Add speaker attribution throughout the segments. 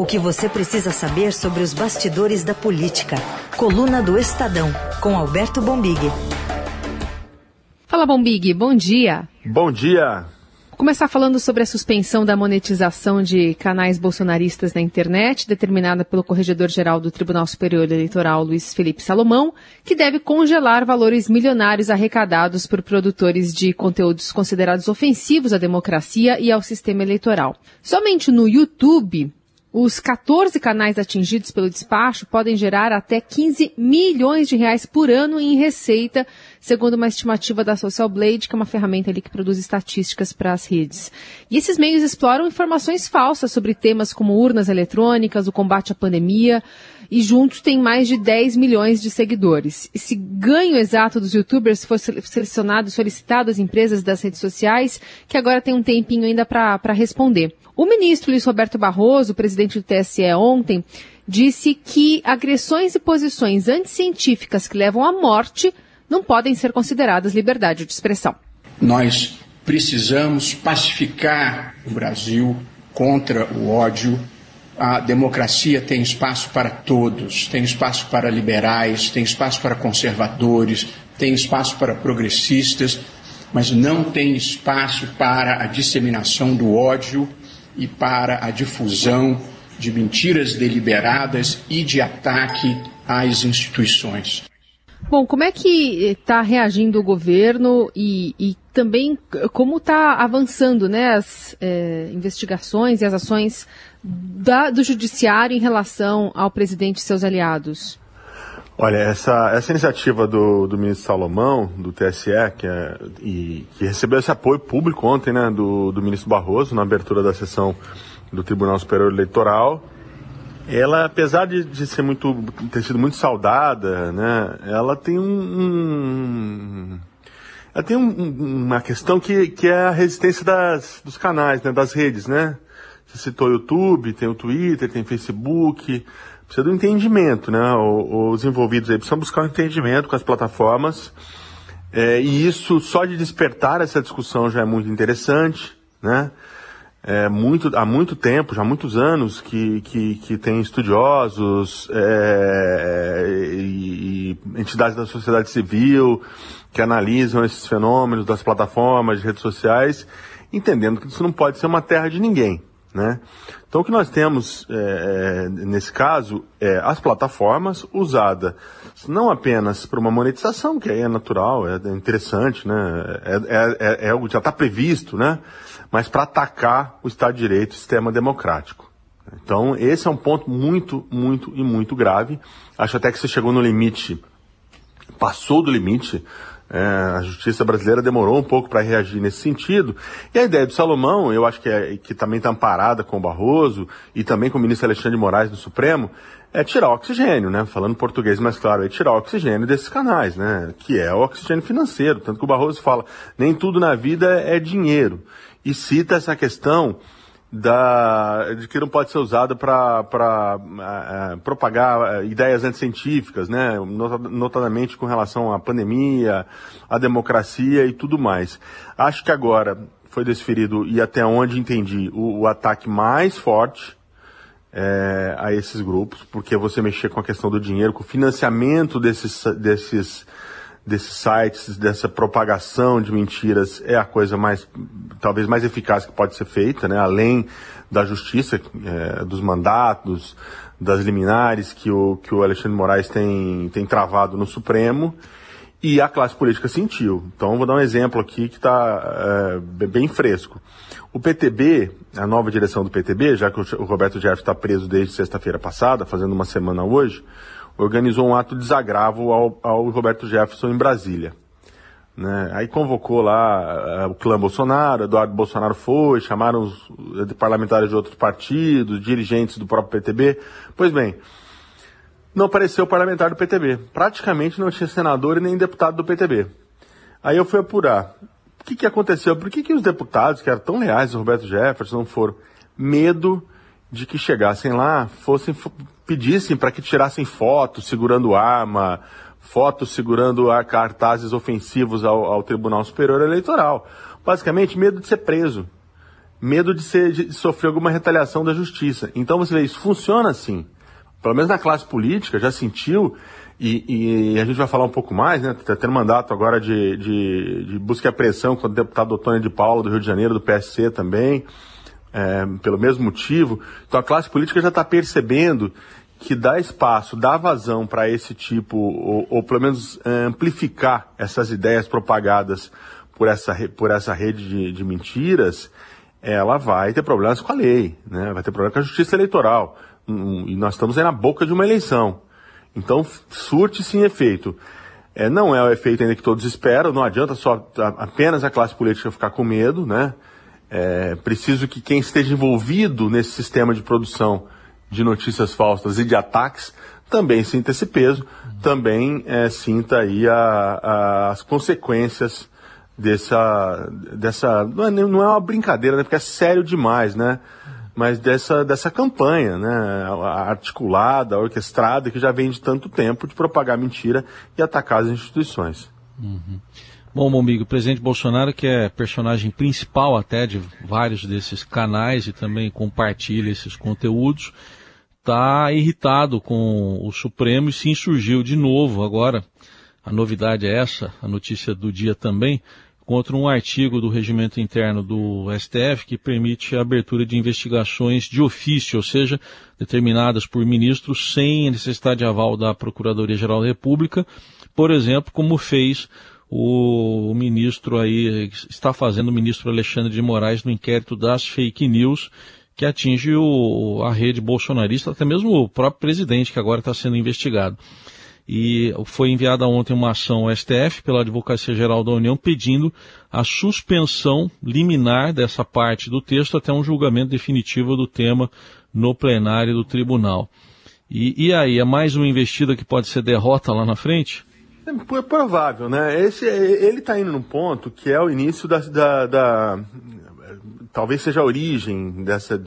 Speaker 1: O que você precisa saber sobre os bastidores da política. Coluna do Estadão, com Alberto Bombig.
Speaker 2: Fala, Bombig, bom dia.
Speaker 3: Bom dia.
Speaker 2: Vou começar falando sobre a suspensão da monetização de canais bolsonaristas na internet, determinada pelo Corregedor-Geral do Tribunal Superior Eleitoral, Luiz Felipe Salomão, que deve congelar valores milionários arrecadados por produtores de conteúdos considerados ofensivos à democracia e ao sistema eleitoral. Somente no YouTube, os 14 canais atingidos pelo despacho podem gerar até 15 milhões de reais por ano em receita, segundo uma estimativa da Social Blade, que é uma ferramenta ali que produz estatísticas para as redes. E esses meios exploram informações falsas sobre temas como urnas eletrônicas, o combate à pandemia, e juntos têm mais de 10 milhões de seguidores. Esse ganho exato dos youtubers foi selecionado e solicitado às empresas das redes sociais, que agora tem um tempinho ainda para responder. O ministro Luiz Roberto Barroso, presidente do TSE ontem, disse que agressões e posições anticientíficas que levam à morte não podem ser consideradas liberdade de expressão.
Speaker 4: Nós precisamos pacificar o Brasil contra o ódio. A democracia tem espaço para todos, tem espaço para liberais, tem espaço para conservadores, tem espaço para progressistas, mas não tem espaço para a disseminação do ódio e para a difusão de mentiras deliberadas e de ataque às instituições.
Speaker 2: Bom, como é que está reagindo o governo e, e também como está avançando né, as é, investigações e as ações da, do judiciário em relação ao presidente e seus aliados?
Speaker 3: Olha, essa, essa iniciativa do, do ministro Salomão, do TSE, que, é, e, que recebeu esse apoio público ontem, né, do, do ministro Barroso, na abertura da sessão do Tribunal Superior Eleitoral, ela, apesar de, de ser muito, ter sido muito saudada, né, ela tem um, um tem um, uma questão que, que é a resistência das, dos canais, né, das redes, né? Você citou o YouTube, tem o Twitter, tem o Facebook, precisa do entendimento, né? Os envolvidos aí precisam buscar um entendimento com as plataformas. É, e isso só de despertar essa discussão já é muito interessante, né? É muito, há muito tempo, já há muitos anos, que, que, que tem estudiosos é, e, e entidades da sociedade civil que analisam esses fenômenos das plataformas, de redes sociais, entendendo que isso não pode ser uma terra de ninguém. Né? Então, o que nós temos é, é, nesse caso é as plataformas usadas não apenas para uma monetização, que aí é natural, é interessante, né? é, é, é, é já está previsto, né? mas para atacar o Estado de Direito, o sistema democrático. Então, esse é um ponto muito, muito e muito grave. Acho até que você chegou no limite, passou do limite é, a justiça brasileira demorou um pouco para reagir nesse sentido. E a ideia do Salomão, eu acho que, é, que também está amparada com o Barroso e também com o ministro Alexandre de Moraes do Supremo, é tirar oxigênio, né? Falando português mais claro, é tirar oxigênio desses canais, né? Que é o oxigênio financeiro. Tanto que o Barroso fala, nem tudo na vida é dinheiro. E cita essa questão da, de que não pode ser usada para uh, propagar uh, ideias anticientíficas, né? notadamente com relação à pandemia, à democracia e tudo mais. Acho que agora foi desferido, e até onde entendi, o, o ataque mais forte é, a esses grupos, porque você mexer com a questão do dinheiro, com o financiamento desses, desses desses sites, dessa propagação de mentiras é a coisa mais, talvez mais eficaz que pode ser feita, né? Além da justiça, é, dos mandatos, das liminares que o, que o Alexandre Moraes tem, tem travado no Supremo e a classe política sentiu. Então, vou dar um exemplo aqui que está é, bem fresco. O PTB, a nova direção do PTB, já que o Roberto Jefferson está preso desde sexta-feira passada, fazendo uma semana hoje, organizou um ato de desagravo ao, ao Roberto Jefferson em Brasília. Né? Aí convocou lá uh, o clã Bolsonaro, Eduardo Bolsonaro foi, chamaram os uh, parlamentares de outros partidos, dirigentes do próprio PTB. Pois bem, não apareceu o parlamentar do PTB. Praticamente não tinha senador e nem deputado do PTB. Aí eu fui apurar. O que, que aconteceu? Por que, que os deputados, que eram tão leais ao Roberto Jefferson, não foram? Medo de que chegassem lá, fossem pedissem para que tirassem fotos segurando arma, fotos segurando cartazes ofensivos ao, ao Tribunal Superior Eleitoral. Basicamente, medo de ser preso. medo de, ser, de sofrer alguma retaliação da justiça. Então você vê, isso funciona assim. Pelo menos na classe política, já sentiu, e, e a gente vai falar um pouco mais, né? Está tendo mandato agora de, de, de busca e apreensão contra o deputado Otônio de Paula, do Rio de Janeiro, do PSC também, é, pelo mesmo motivo. Então a classe política já está percebendo que dá espaço, dá vazão para esse tipo, ou, ou, pelo menos é, amplificar essas ideias propagadas por essa, por essa rede de, de mentiras, ela vai ter problemas com a lei, né? vai ter problema com a justiça eleitoral. E nós estamos aí na boca de uma eleição. Então, surte sim efeito. É, não é o efeito ainda que todos esperam, não adianta só apenas a classe política ficar com medo, né? É preciso que quem esteja envolvido nesse sistema de produção de notícias falsas e de ataques também sinta esse peso, também é, sinta aí a, a, as consequências dessa, dessa não é, não é uma brincadeira, né? Porque é sério demais, né? Mas dessa, dessa campanha, né? Articulada, orquestrada, que já vem de tanto tempo de propagar mentira e atacar as instituições.
Speaker 5: Uhum. Bom, Mombigo, o presidente Bolsonaro, que é personagem principal até de vários desses canais e também compartilha esses conteúdos, está irritado com o Supremo e se insurgiu de novo agora. A novidade é essa, a notícia do dia também, contra um artigo do regimento interno do STF que permite a abertura de investigações de ofício, ou seja, determinadas por ministros sem necessidade de aval da Procuradoria-Geral da República, por exemplo, como fez o ministro aí, está fazendo o ministro Alexandre de Moraes no inquérito das fake news, que atinge o, a rede bolsonarista, até mesmo o próprio presidente, que agora está sendo investigado e foi enviada ontem uma ação ao STF pela Advocacia Geral da União pedindo a suspensão liminar dessa parte do texto até um julgamento definitivo do tema no plenário do tribunal. E, e aí, é mais uma investida que pode ser derrota lá na frente?
Speaker 3: É, é provável, né? Esse, ele está indo num ponto que é o início da, da, da talvez seja a origem dessa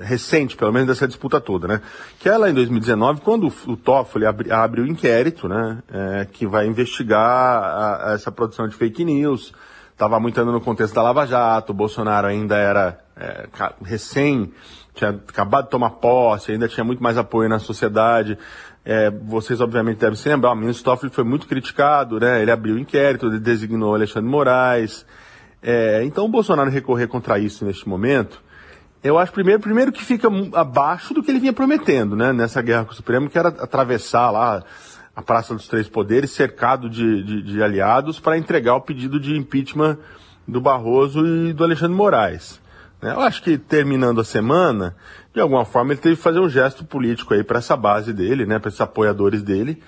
Speaker 3: recente, pelo menos, dessa disputa toda, né? Que é lá em 2019, quando o Toffoli abre, abre o inquérito, né? É, que vai investigar a, a essa produção de fake news. Estava muito no contexto da Lava Jato, o Bolsonaro ainda era é, recém, tinha acabado de tomar posse, ainda tinha muito mais apoio na sociedade. É, vocês obviamente devem se lembrar, o ministro Toffoli foi muito criticado, né? Ele abriu o inquérito, ele designou Alexandre Moraes. É, então o Bolsonaro recorrer contra isso neste momento eu acho primeiro, primeiro que fica abaixo do que ele vinha prometendo, né, nessa guerra com o Supremo, que era atravessar lá a Praça dos Três Poderes, cercado de, de, de aliados, para entregar o pedido de impeachment do Barroso e do Alexandre Moraes. Né. Eu acho que terminando a semana, de alguma forma ele teve que fazer um gesto político aí para essa base dele, né, para esses apoiadores dele,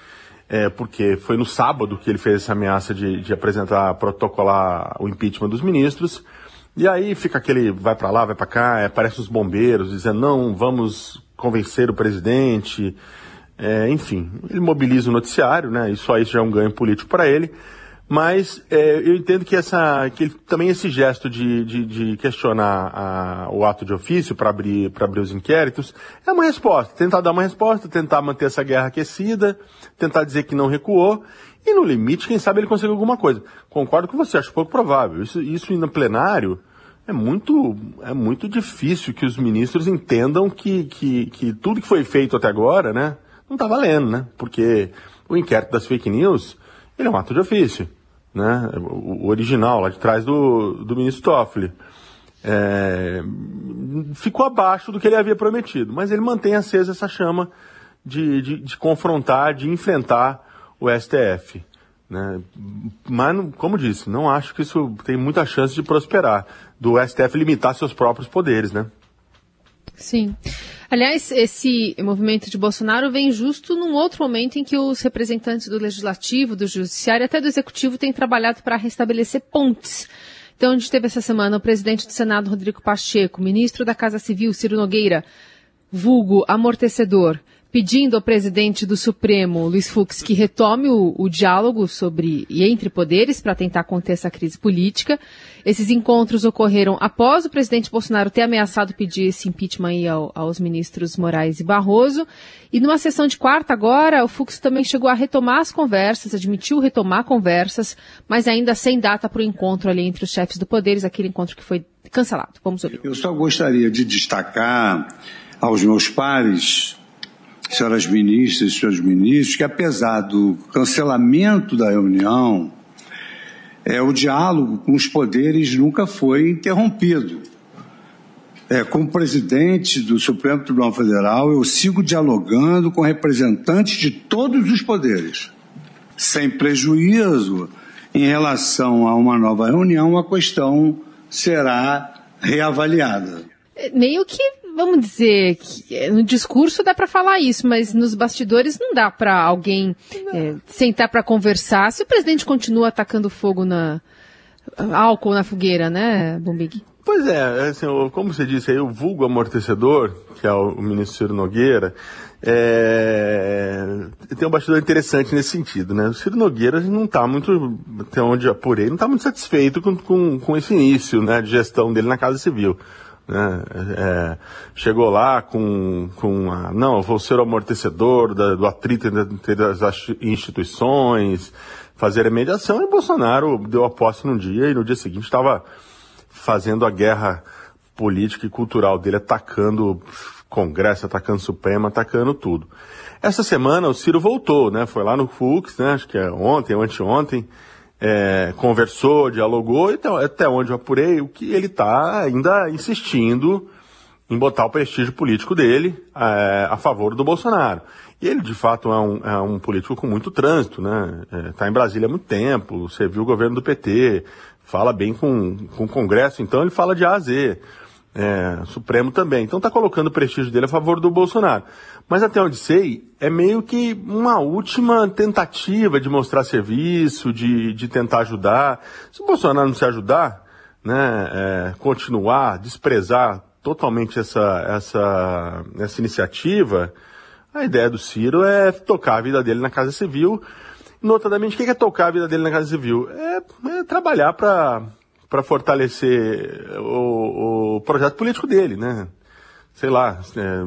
Speaker 3: é, porque foi no sábado que ele fez essa ameaça de, de apresentar, protocolar o impeachment dos ministros. E aí fica aquele vai para lá, vai para cá, é, aparece os bombeiros dizendo não, vamos convencer o presidente. É, enfim, ele mobiliza o noticiário, né? Isso aí já é um ganho político para ele. Mas é, eu entendo que, essa, que ele, também esse gesto de, de, de questionar a, o ato de ofício para abrir, abrir os inquéritos é uma resposta. Tentar dar uma resposta, tentar manter essa guerra aquecida, tentar dizer que não recuou e no limite, quem sabe ele consegue alguma coisa. Concordo com você, acho pouco provável. Isso, isso no plenário é muito, é muito difícil que os ministros entendam que, que, que tudo que foi feito até agora, né, não está valendo, né? Porque o inquérito das fake news, ele é um ato de ofício, né? O, original, lá de trás do, do ministro Toffoli. É, ficou abaixo do que ele havia prometido, mas ele mantém acesa essa chama de, de, de confrontar, de enfrentar o STF. Né? Mas, como disse, não acho que isso tem muita chance de prosperar, do STF limitar seus próprios poderes, né?
Speaker 2: Sim. Aliás, esse movimento de Bolsonaro vem justo num outro momento em que os representantes do Legislativo, do Judiciário e até do Executivo têm trabalhado para restabelecer pontes. Então, a gente teve essa semana o presidente do Senado, Rodrigo Pacheco, ministro da Casa Civil, Ciro Nogueira, vulgo amortecedor, pedindo ao presidente do Supremo, Luiz Fux, que retome o, o diálogo sobre e entre poderes para tentar conter essa crise política. Esses encontros ocorreram após o presidente Bolsonaro ter ameaçado pedir esse impeachment ao, aos ministros Moraes e Barroso. E numa sessão de quarta agora, o Fux também chegou a retomar as conversas, admitiu retomar conversas, mas ainda sem data para o encontro ali entre os chefes do poderes, aquele encontro que foi cancelado. Vamos ouvir.
Speaker 6: Eu só gostaria de destacar aos meus pares, senhoras ministras e senhores ministros, que apesar do cancelamento da reunião, é, o diálogo com os poderes nunca foi interrompido. É, como presidente do Supremo Tribunal Federal, eu sigo dialogando com representantes de todos os poderes, sem prejuízo em relação a uma nova reunião, a questão será reavaliada.
Speaker 2: Meio que, vamos dizer, que é, no discurso dá para falar isso, mas nos bastidores não dá para alguém é, sentar para conversar se o presidente continua atacando fogo na álcool na fogueira, né, Bombig?
Speaker 3: Pois é, assim, como você disse aí, o vulgo amortecedor, que é o ministro Ciro Nogueira, é... tem um bastidor interessante nesse sentido, né? O Ciro Nogueira não está muito, até onde apurei, não está muito satisfeito com, com, com, esse início né, de gestão dele na Casa Civil. Né? É, chegou lá com, com a, não, eu vou ser o amortecedor da, do atrito entre as instituições, fazer a mediação, e Bolsonaro deu a posse num dia e no dia seguinte estava fazendo a guerra política e cultural dele, atacando Congresso, atacando Supremo, atacando tudo. Essa semana o Ciro voltou, né? Foi lá no Fux, né? Acho que é ontem ou anteontem, é, conversou, dialogou, e até, até onde eu apurei, o que ele está ainda insistindo em botar o prestígio político dele é, a favor do Bolsonaro. E ele, de fato, é um, é um político com muito trânsito, né? Está é, em Brasília há muito tempo, serviu o governo do PT, fala bem com, com o Congresso, então ele fala de A a Z. É, Supremo também. Então está colocando o prestígio dele a favor do Bolsonaro. Mas até onde sei, é meio que uma última tentativa de mostrar serviço, de, de tentar ajudar. Se o Bolsonaro não se ajudar, né, é, continuar, desprezar totalmente essa, essa, essa iniciativa, a ideia do Ciro é tocar a vida dele na Casa Civil Notadamente, o que é tocar a vida dele na Casa Civil? É, é trabalhar para fortalecer o, o, projeto político dele, né? Sei lá, é,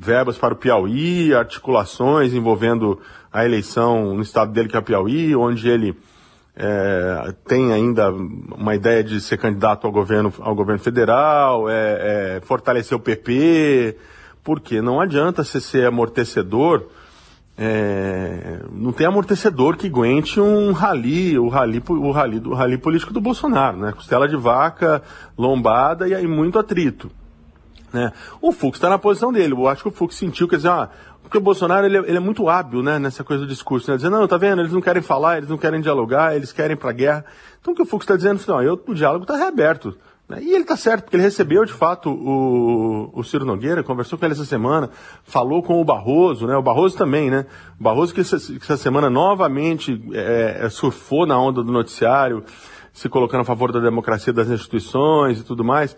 Speaker 3: verbas para o Piauí, articulações envolvendo a eleição no estado dele que é o Piauí, onde ele é, tem ainda uma ideia de ser candidato ao governo, ao governo federal, é, é fortalecer o PP, porque não adianta você ser amortecedor é, não tem amortecedor que aguente um rali, o rali, o rali, o rali político do Bolsonaro, né? Costela de vaca, lombada e aí muito atrito. Né? O Fux está na posição dele. Eu acho que o Fux sentiu, quer dizer, ah, porque o Bolsonaro ele, é, ele é muito hábil né, nessa coisa do discurso, né? Dizendo, não, tá vendo, eles não querem falar, eles não querem dialogar, eles querem pra guerra. Então o que o Fux está dizendo, não, eu, o diálogo está reaberto. Né? E ele está certo, porque ele recebeu de fato o, o Ciro Nogueira, conversou com ele essa semana, falou com o Barroso, né? O Barroso também, né? O Barroso que essa, que essa semana novamente é, é, surfou na onda do noticiário, se colocando a favor da democracia das instituições e tudo mais.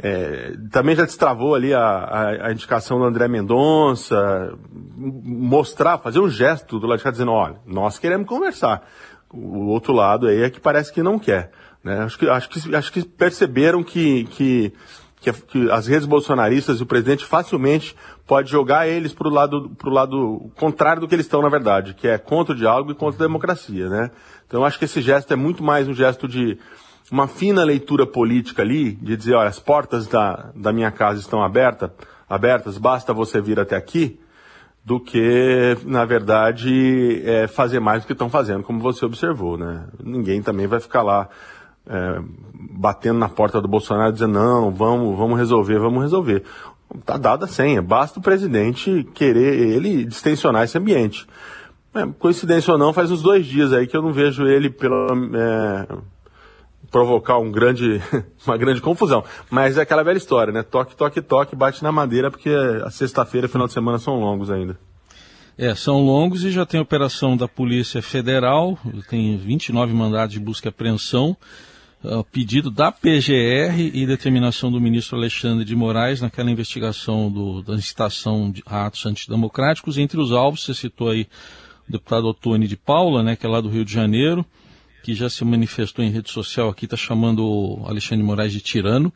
Speaker 3: É, também já destravou ali a, a, a, indicação do André Mendonça, mostrar, fazer um gesto do lado de cá dizendo, olha, nós queremos conversar. O outro lado aí é que parece que não quer. Né? Acho, que, acho, que, acho que perceberam que, que, que, que as redes bolsonaristas e o presidente facilmente pode jogar eles para o lado, pro lado contrário do que eles estão, na verdade, que é contra o diálogo e contra a democracia. Né? Então acho que esse gesto é muito mais um gesto de uma fina leitura política ali, de dizer, olha, as portas da, da minha casa estão abertas, abertas, basta você vir até aqui, do que, na verdade, é, fazer mais do que estão fazendo, como você observou, né? Ninguém também vai ficar lá é, batendo na porta do Bolsonaro dizendo não, vamos, vamos resolver, vamos resolver. Tá dada a senha, basta o presidente querer ele distensionar esse ambiente. É, coincidência ou não, faz uns dois dias aí que eu não vejo ele pela, é, provocar um grande, uma grande confusão. Mas é aquela velha história, né? Toque, toque, toque, bate na madeira, porque a sexta-feira e final de semana são longos ainda.
Speaker 5: É, são longos e já tem operação da Polícia Federal, tem 29 mandados de busca e apreensão uh, pedido da PGR e determinação do ministro Alexandre de Moraes naquela investigação do, da incitação de atos antidemocráticos. Entre os alvos, você citou aí o deputado Otone de Paula, né, que é lá do Rio de Janeiro, que já se manifestou em rede social aqui, está chamando o Alexandre Moraes de tirano.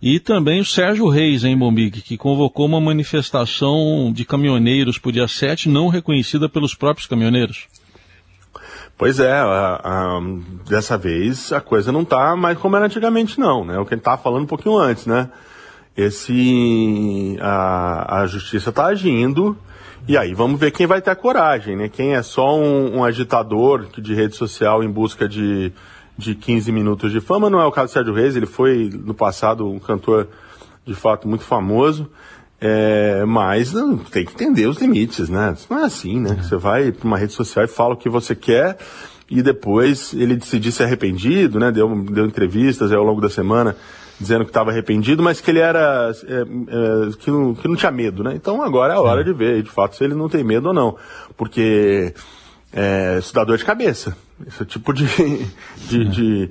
Speaker 5: E também o Sérgio Reis, em Bombig, que convocou uma manifestação de caminhoneiros para o dia 7, não reconhecida pelos próprios caminhoneiros.
Speaker 3: Pois é, a, a, dessa vez a coisa não está mais como era antigamente, não, né? O que ele estava falando um pouquinho antes, né? Esse, a, a justiça está agindo, e aí vamos ver quem vai ter a coragem, né? Quem é só um, um agitador de rede social em busca de, de 15 minutos de fama, não é o caso do Sérgio Reis, ele foi no passado um cantor de fato muito famoso, é, mas não, tem que entender os limites, né? Não é assim, né? Você vai para uma rede social e fala o que você quer e depois ele decidir se arrependido, né? Deu, deu entrevistas ao longo da semana dizendo que estava arrependido, mas que ele era é, é, que, não, que não tinha medo, né? Então agora é a hora de ver, de fato, se ele não tem medo ou não, porque é, isso dá dor de cabeça. Esse tipo de, de, de,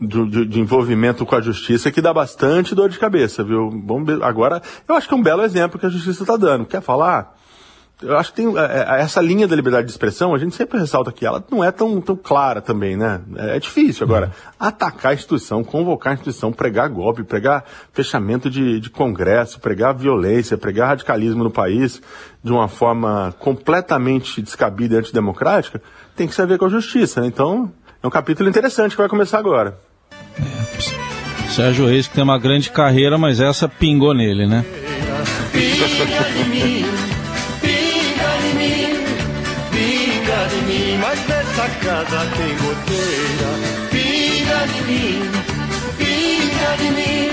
Speaker 3: de, de, envolvimento com a justiça que dá bastante dor de cabeça, viu? Bom, agora, eu acho que é um belo exemplo que a justiça está dando. Quer falar? Eu acho que tem é, é, essa linha da liberdade de expressão, a gente sempre ressalta que ela não é tão, tão clara também, né? É, é difícil. Agora, atacar a instituição, convocar a instituição, pregar golpe, pregar fechamento de, de congresso, pregar violência, pregar radicalismo no país de uma forma completamente descabida e antidemocrática, tem que se ver com a justiça. Né? Então, é um capítulo interessante que vai começar agora.
Speaker 5: É, Sérgio Reis que tem uma grande carreira, mas essa pingou nele, né? Pinga de mim, pinga de mim,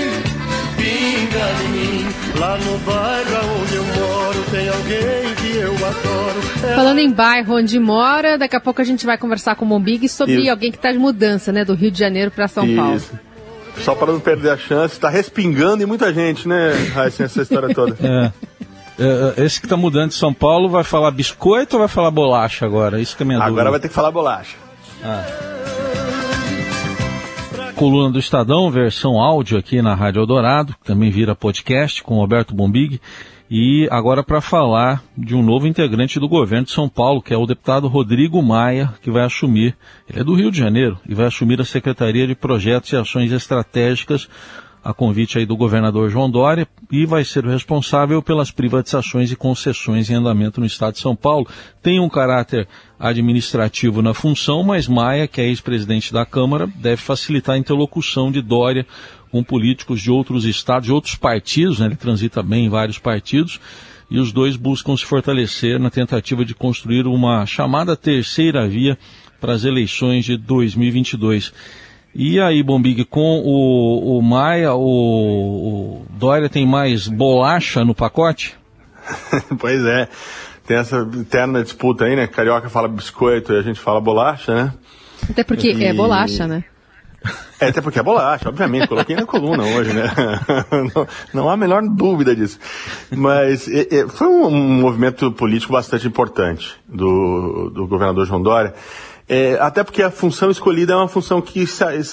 Speaker 5: pinga de mim. Lá no bairro onde eu moro tem alguém que eu adoro. É
Speaker 2: Falando em bairro onde mora, daqui a pouco a gente vai conversar com o Mombig sobre Isso. alguém que está de mudança, né, do Rio de Janeiro para São Isso. Paulo.
Speaker 3: Só para não perder a chance, está respingando em muita gente, né, Raíssa, essa história toda.
Speaker 5: É. é. é esse que está mudando de São Paulo vai falar biscoito ou vai falar bolacha agora? Isso que é minha
Speaker 3: Agora
Speaker 5: dúvida.
Speaker 3: vai ter que falar bolacha. Ah.
Speaker 5: Coluna do Estadão, versão áudio aqui na Rádio Eldorado, também vira podcast com Roberto Bombig. E agora para falar de um novo integrante do governo de São Paulo, que é o deputado Rodrigo Maia, que vai assumir, ele é do Rio de Janeiro, e vai assumir a Secretaria de Projetos e Ações Estratégicas a convite aí do governador João Dória e vai ser o responsável pelas privatizações e concessões em andamento no estado de São Paulo. Tem um caráter administrativo na função, mas Maia, que é ex-presidente da Câmara, deve facilitar a interlocução de Dória com políticos de outros estados, de outros partidos, né? ele transita bem em vários partidos, e os dois buscam se fortalecer na tentativa de construir uma chamada terceira via para as eleições de 2022. E aí, Bombig, com o, o Maia, o, o Dória tem mais bolacha no pacote?
Speaker 3: pois é, tem essa eterna disputa aí, né? Carioca fala biscoito e a gente fala bolacha, né?
Speaker 2: Até porque e... é bolacha, né?
Speaker 3: É, até porque é bolacha, obviamente, coloquei na coluna hoje, né? Não, não, há a menor dúvida disso. Mas é, é, foi um, um, movimento político bastante importante do, do governador João Dória. É, até porque a função escolhida é uma função que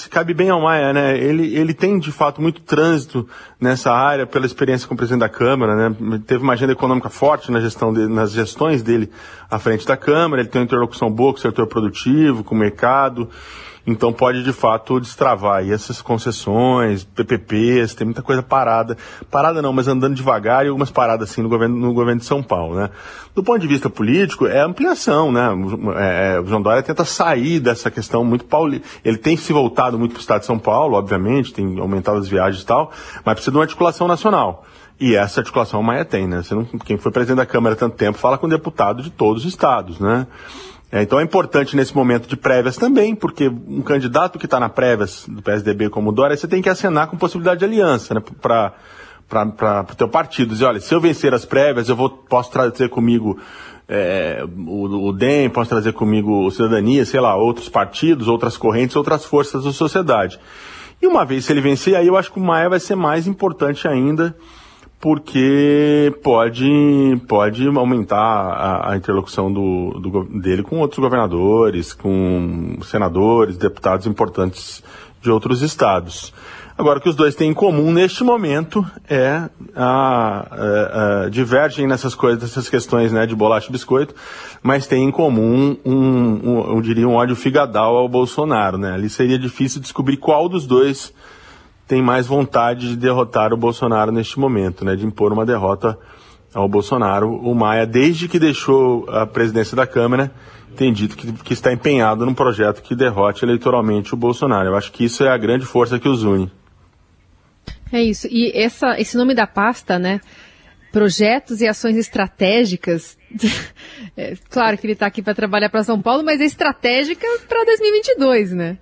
Speaker 3: cabe bem ao Maia, né? Ele, ele tem, de fato, muito trânsito nessa área pela experiência como presidente da Câmara, né? Teve uma agenda econômica forte na gestão de, nas gestões dele à frente da Câmara, ele tem uma interlocução boa com o setor produtivo, com o mercado. Então pode de fato destravar aí essas concessões, PPPs, tem muita coisa parada. Parada não, mas andando devagar e algumas paradas assim no governo, no governo de São Paulo, né? Do ponto de vista político, é ampliação, né? É, é, o João Dória tenta sair dessa questão muito paulista. Ele tem se voltado muito para o estado de São Paulo, obviamente, tem aumentado as viagens e tal, mas precisa de uma articulação nacional. E essa articulação o Maia tem, né? Não, quem foi presidente da Câmara há tanto tempo fala com deputado de todos os estados, né? É, então é importante nesse momento de prévias também, porque um candidato que está na prévias do PSDB como o Dória, você tem que acenar com possibilidade de aliança, né, para o teu partido. Dizer, olha, se eu vencer as prévias, eu vou, posso trazer comigo é, o, o DEM, posso trazer comigo o Cidadania, sei lá, outros partidos, outras correntes, outras forças da sociedade. E uma vez se ele vencer, aí eu acho que o Maia vai ser mais importante ainda, porque pode, pode aumentar a, a interlocução do, do, dele com outros governadores, com senadores, deputados importantes de outros estados. Agora, o que os dois têm em comum neste momento é a, a, a divergem nessas coisas, nessas questões né, de bolacha e biscoito, mas têm em comum um, um, eu diria, um ódio figadal ao Bolsonaro. Né? Ali seria difícil descobrir qual dos dois tem mais vontade de derrotar o Bolsonaro neste momento, né, de impor uma derrota ao Bolsonaro. O Maia, desde que deixou a presidência da Câmara, tem dito que, que está empenhado num projeto que derrote eleitoralmente o Bolsonaro. Eu acho que isso é a grande força que os une.
Speaker 2: É isso. E essa, esse nome da pasta, né? Projetos e ações estratégicas. é, claro que ele está aqui para trabalhar para São Paulo, mas é estratégica para 2022, né?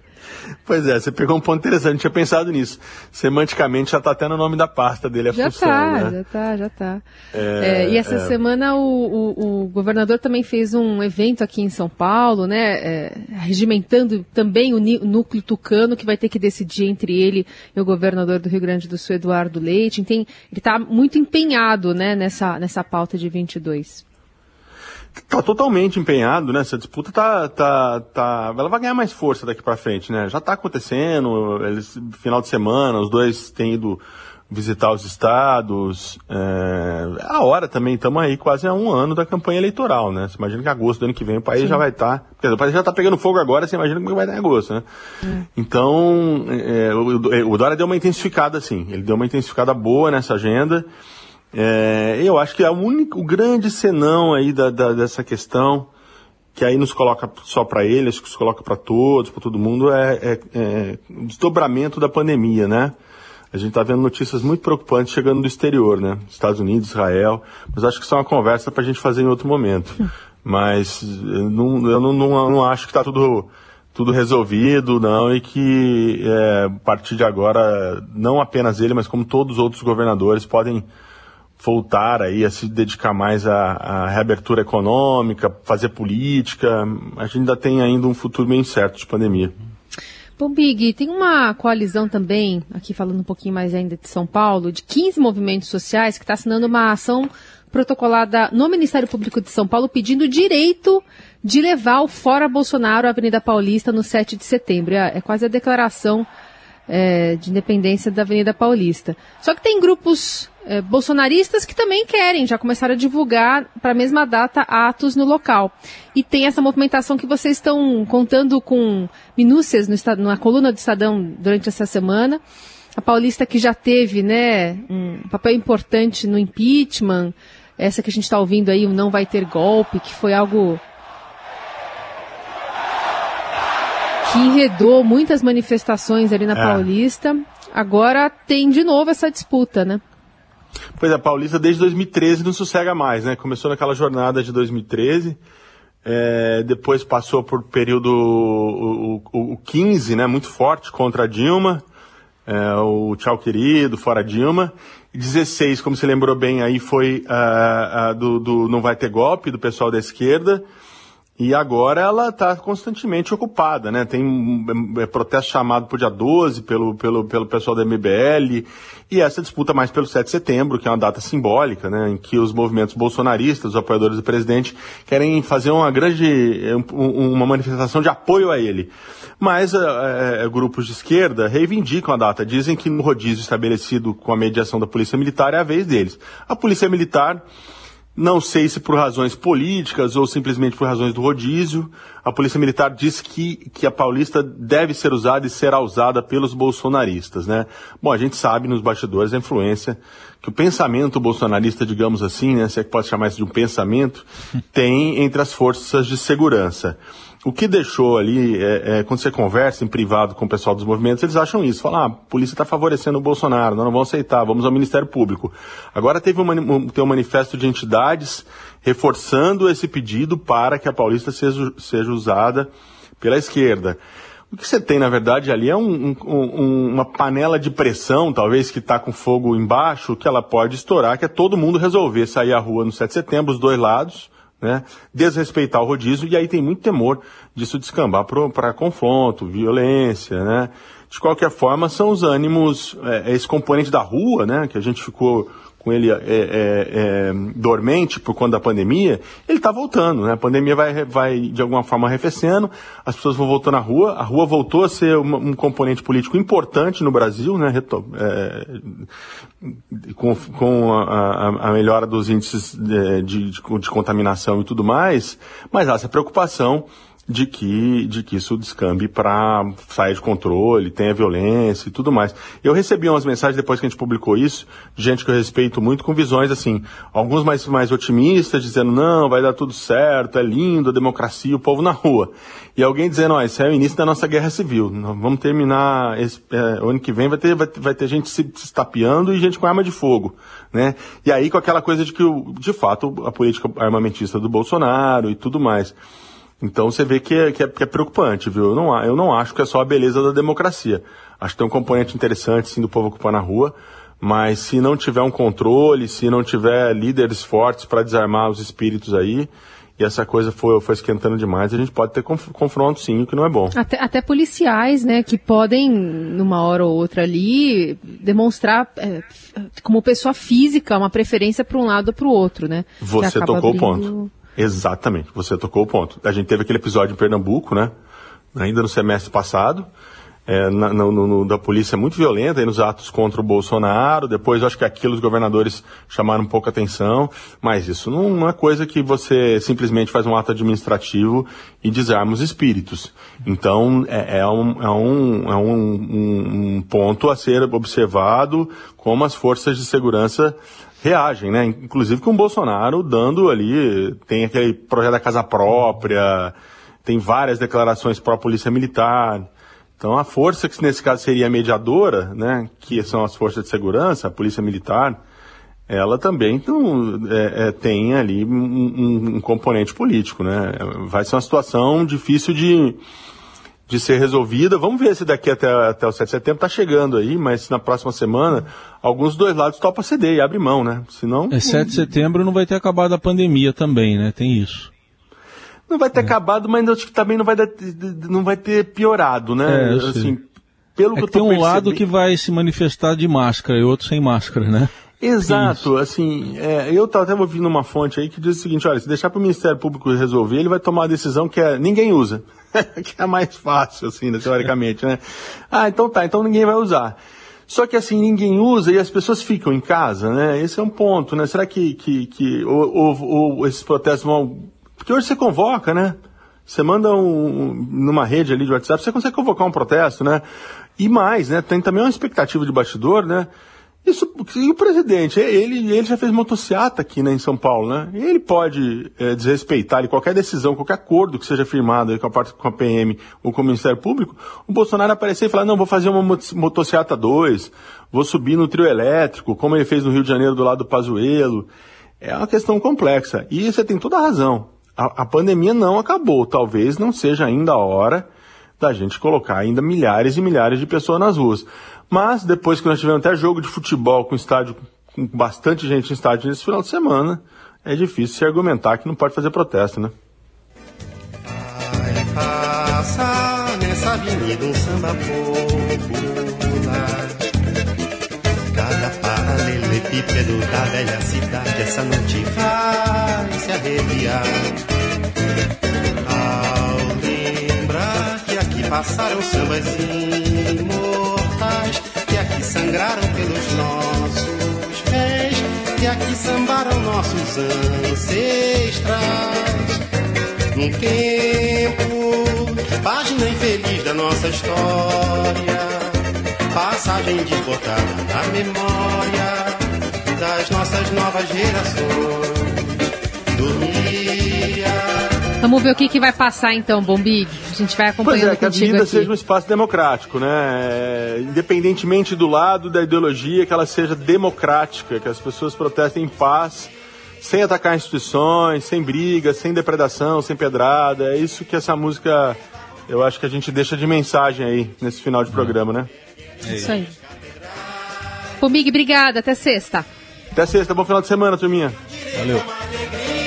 Speaker 3: Pois é, você pegou um ponto interessante, não tinha pensado nisso. Semanticamente já está até no nome da pasta dele a
Speaker 2: já
Speaker 3: função,
Speaker 2: tá,
Speaker 3: né?
Speaker 2: Já tá, já tá. É, é, e essa é... semana o, o, o, governador também fez um evento aqui em São Paulo, né? É, regimentando também o núcleo tucano que vai ter que decidir entre ele e o governador do Rio Grande do Sul, Eduardo Leite. Então, ele está muito empenhado né, nessa, nessa pauta de 22
Speaker 3: tá totalmente empenhado, né? Essa disputa tá, tá, tá, ela vai ganhar mais força daqui para frente, né? Já tá acontecendo, eles, final de semana, os dois têm ido visitar os estados. É, a hora também, estamos aí quase há um ano da campanha eleitoral, né? Você imagina que agosto do ano que vem o país Sim. já vai estar. Tá, o país já está pegando fogo agora, você imagina como vai estar em agosto, né? Hum. Então, é, o, o Dória deu uma intensificada, assim. Ele deu uma intensificada boa nessa agenda. É, eu acho que é o único, o grande senão aí da, da, dessa questão, que aí nos coloca só para ele, acho que nos coloca para todos, para todo mundo, é, é, é, o desdobramento da pandemia, né? A gente está vendo notícias muito preocupantes chegando do exterior, né? Estados Unidos, Israel, mas acho que isso é uma conversa para a gente fazer em outro momento. Mas eu não, eu não, não, não acho que está tudo tudo resolvido, não, e que é, a partir de agora, não apenas ele, mas como todos os outros governadores podem voltar aí a se dedicar mais à, à, reabertura econômica, fazer política. A gente ainda tem ainda um futuro bem incerto de pandemia.
Speaker 2: Bom, Big, tem uma coalizão também, aqui falando um pouquinho mais ainda de São Paulo, de 15 movimentos sociais que está assinando uma ação protocolada no Ministério Público de São Paulo pedindo direito de levar o Fora Bolsonaro à Avenida Paulista no 7 de setembro. É, é quase a declaração é, de independência da Avenida Paulista. Só que tem grupos é, bolsonaristas que também querem, já começaram a divulgar para a mesma data atos no local. E tem essa movimentação que vocês estão contando com minúcias no, na coluna do Estadão durante essa semana. A Paulista que já teve né, um papel importante no impeachment, essa que a gente está ouvindo aí, o Não Vai Ter Golpe, que foi algo que enredou muitas manifestações ali na é. Paulista. Agora tem de novo essa disputa, né?
Speaker 3: Pois é, a Paulista desde 2013 não sossega mais, né? Começou naquela jornada de 2013, é, depois passou por período o, o, o 15, né? Muito forte contra a Dilma, é, o Tchau Querido, fora Dilma. E 16, como você lembrou bem, aí foi uh, do, do Não Vai Ter Golpe, do pessoal da esquerda. E agora ela está constantemente ocupada, né? Tem um, é, protesto chamado para o dia 12 pelo, pelo, pelo pessoal da MBL, e essa disputa mais pelo 7 de setembro, que é uma data simbólica, né? Em que os movimentos bolsonaristas, os apoiadores do presidente, querem fazer uma grande, um, uma manifestação de apoio a ele. Mas é, grupos de esquerda reivindicam a data, dizem que no rodízio estabelecido com a mediação da Polícia Militar é a vez deles. A Polícia Militar não sei se por razões políticas ou simplesmente por razões do rodízio. A Polícia Militar diz que, que a Paulista deve ser usada e será usada pelos bolsonaristas, né? Bom, a gente sabe nos bastidores a influência que o pensamento bolsonarista, digamos assim, né, se é que pode chamar isso de um pensamento, tem entre as forças de segurança o que deixou ali, é, é, quando você conversa em privado com o pessoal dos movimentos, eles acham isso. Falam, ah, a polícia está favorecendo o Bolsonaro, nós não vamos aceitar, vamos ao Ministério Público. Agora teve um, tem um manifesto de entidades reforçando esse pedido para que a Paulista seja, seja usada pela esquerda. O que você tem, na verdade, ali é um, um, uma panela de pressão, talvez, que está com fogo embaixo, que ela pode estourar, que é todo mundo resolver sair à rua no 7 de setembro, os dois lados, né? Desrespeitar o rodízio, e aí tem muito temor disso descambar para confronto, violência, né? De qualquer forma, são os ânimos, é, esse componente da rua, né? Que a gente ficou com ele é, é, é, dormente por conta da pandemia, ele está voltando, né? A pandemia vai, vai de alguma forma arrefecendo, as pessoas vão voltando à rua, a rua voltou a ser uma, um componente político importante no Brasil, né? É, com, com a, a, a, melhora dos índices de, de, de contaminação e tudo mais, mas há essa preocupação de que, de que isso descambe para sair de controle, tenha violência e tudo mais. Eu recebi umas mensagens depois que a gente publicou isso, de gente que eu respeito muito, com visões assim, alguns mais, mais otimistas, dizendo, não, vai dar tudo certo, é lindo, a democracia, o povo na rua. E alguém dizendo, ó, esse é o início da nossa guerra civil, vamos terminar, esse, é, ano que vem vai ter, vai, vai ter gente se, se estapeando e gente com arma de fogo, né? E aí com aquela coisa de que, de fato, a política armamentista do Bolsonaro e tudo mais. Então você vê que é, que é, que é preocupante, viu? Eu não, eu não acho que é só a beleza da democracia. Acho que tem um componente interessante, sim, do povo ocupar na rua, mas se não tiver um controle, se não tiver líderes fortes para desarmar os espíritos aí, e essa coisa foi, foi esquentando demais, a gente pode ter confronto sim, o que não é bom.
Speaker 2: Até, até, policiais, né, que podem, numa hora ou outra ali, demonstrar é, como pessoa física uma preferência para um lado ou para o outro, né?
Speaker 3: Você tocou o ponto. Exatamente, você tocou o ponto. A gente teve aquele episódio em Pernambuco, né? Ainda no semestre passado, é, na, no, no, da polícia muito violenta nos atos contra o Bolsonaro. Depois, acho que aquilo os governadores chamaram um pouco atenção. Mas isso não, é coisa que você simplesmente faz um ato administrativo e desarma os espíritos. Então, é, é, um, é, um, é um, um ponto a ser observado como as forças de segurança reagem, né? Inclusive com o Bolsonaro dando ali, tem aquele projeto da casa própria, tem várias declarações pró-polícia militar. Então a força que nesse caso seria a mediadora, né, que são as forças de segurança, a polícia militar, ela também então, é, é, tem ali um, um, um, componente político, né? Vai ser uma situação difícil de, de ser resolvida. Vamos ver se daqui até, até o 7 de setembro está chegando aí, mas na próxima semana alguns dois lados topam ceder e abre mão, né?
Speaker 5: Senão. É 7 de setembro não vai ter acabado a pandemia também, né? Tem isso.
Speaker 3: Não vai ter é. acabado, mas acho que também não vai, dar, não vai ter piorado, né?
Speaker 5: É, assim, pelo é que, que tem um percebendo... lado que vai se manifestar de máscara e outro sem máscara, né?
Speaker 3: Exato, assim, é, eu estava até ouvindo uma fonte aí que diz o seguinte, olha, se deixar para o Ministério Público resolver, ele vai tomar a decisão que é, ninguém usa, que é mais fácil, assim, né, teoricamente, né? Ah, então tá, então ninguém vai usar. Só que assim, ninguém usa e as pessoas ficam em casa, né? Esse é um ponto, né? Será que, que, que ou, ou, ou esses protestos vão... Porque hoje você convoca, né? Você manda um, numa rede ali de WhatsApp, você consegue convocar um protesto, né? E mais, né? Tem também uma expectativa de bastidor, né? Isso, e o presidente, ele, ele já fez motociata aqui né, em São Paulo, né? Ele pode é, desrespeitar qualquer decisão, qualquer acordo que seja firmado com a, parte, com a PM ou com o Ministério Público, o Bolsonaro aparecer e falar, não, vou fazer uma motociata 2, vou subir no trio elétrico, como ele fez no Rio de Janeiro do lado do Pazuello. É uma questão complexa. E você tem toda a razão. A, a pandemia não acabou. Talvez não seja ainda a hora da gente colocar ainda milhares e milhares de pessoas nas ruas. Mas depois que nós tivemos até jogo de futebol com estádio, com bastante gente em estádio nesse final de semana, é difícil se argumentar que não pode fazer protesto, né?
Speaker 7: Da velha cidade essa noite vai se arrepiar. Passaram sambas imortais que aqui sangraram pelos nossos pés, que aqui sambaram nossos ancestrais. Num tempo, página infeliz da nossa história, passagem desbotada na memória das nossas novas gerações. Dormia
Speaker 2: Vamos ver o que, que vai passar então, Bombig. A gente vai acompanhando pois é,
Speaker 3: que a
Speaker 2: vida
Speaker 3: aqui. seja um espaço democrático, né? É, independentemente do lado da ideologia, que ela seja democrática, que as pessoas protestem em paz, sem atacar instituições, sem briga, sem depredação, sem pedrada. É isso que essa música, eu acho que a gente deixa de mensagem aí nesse final de programa, né?
Speaker 2: É isso aí. Bombig, obrigada. Até sexta.
Speaker 3: Até sexta. Bom final de semana, turminha.
Speaker 5: Valeu.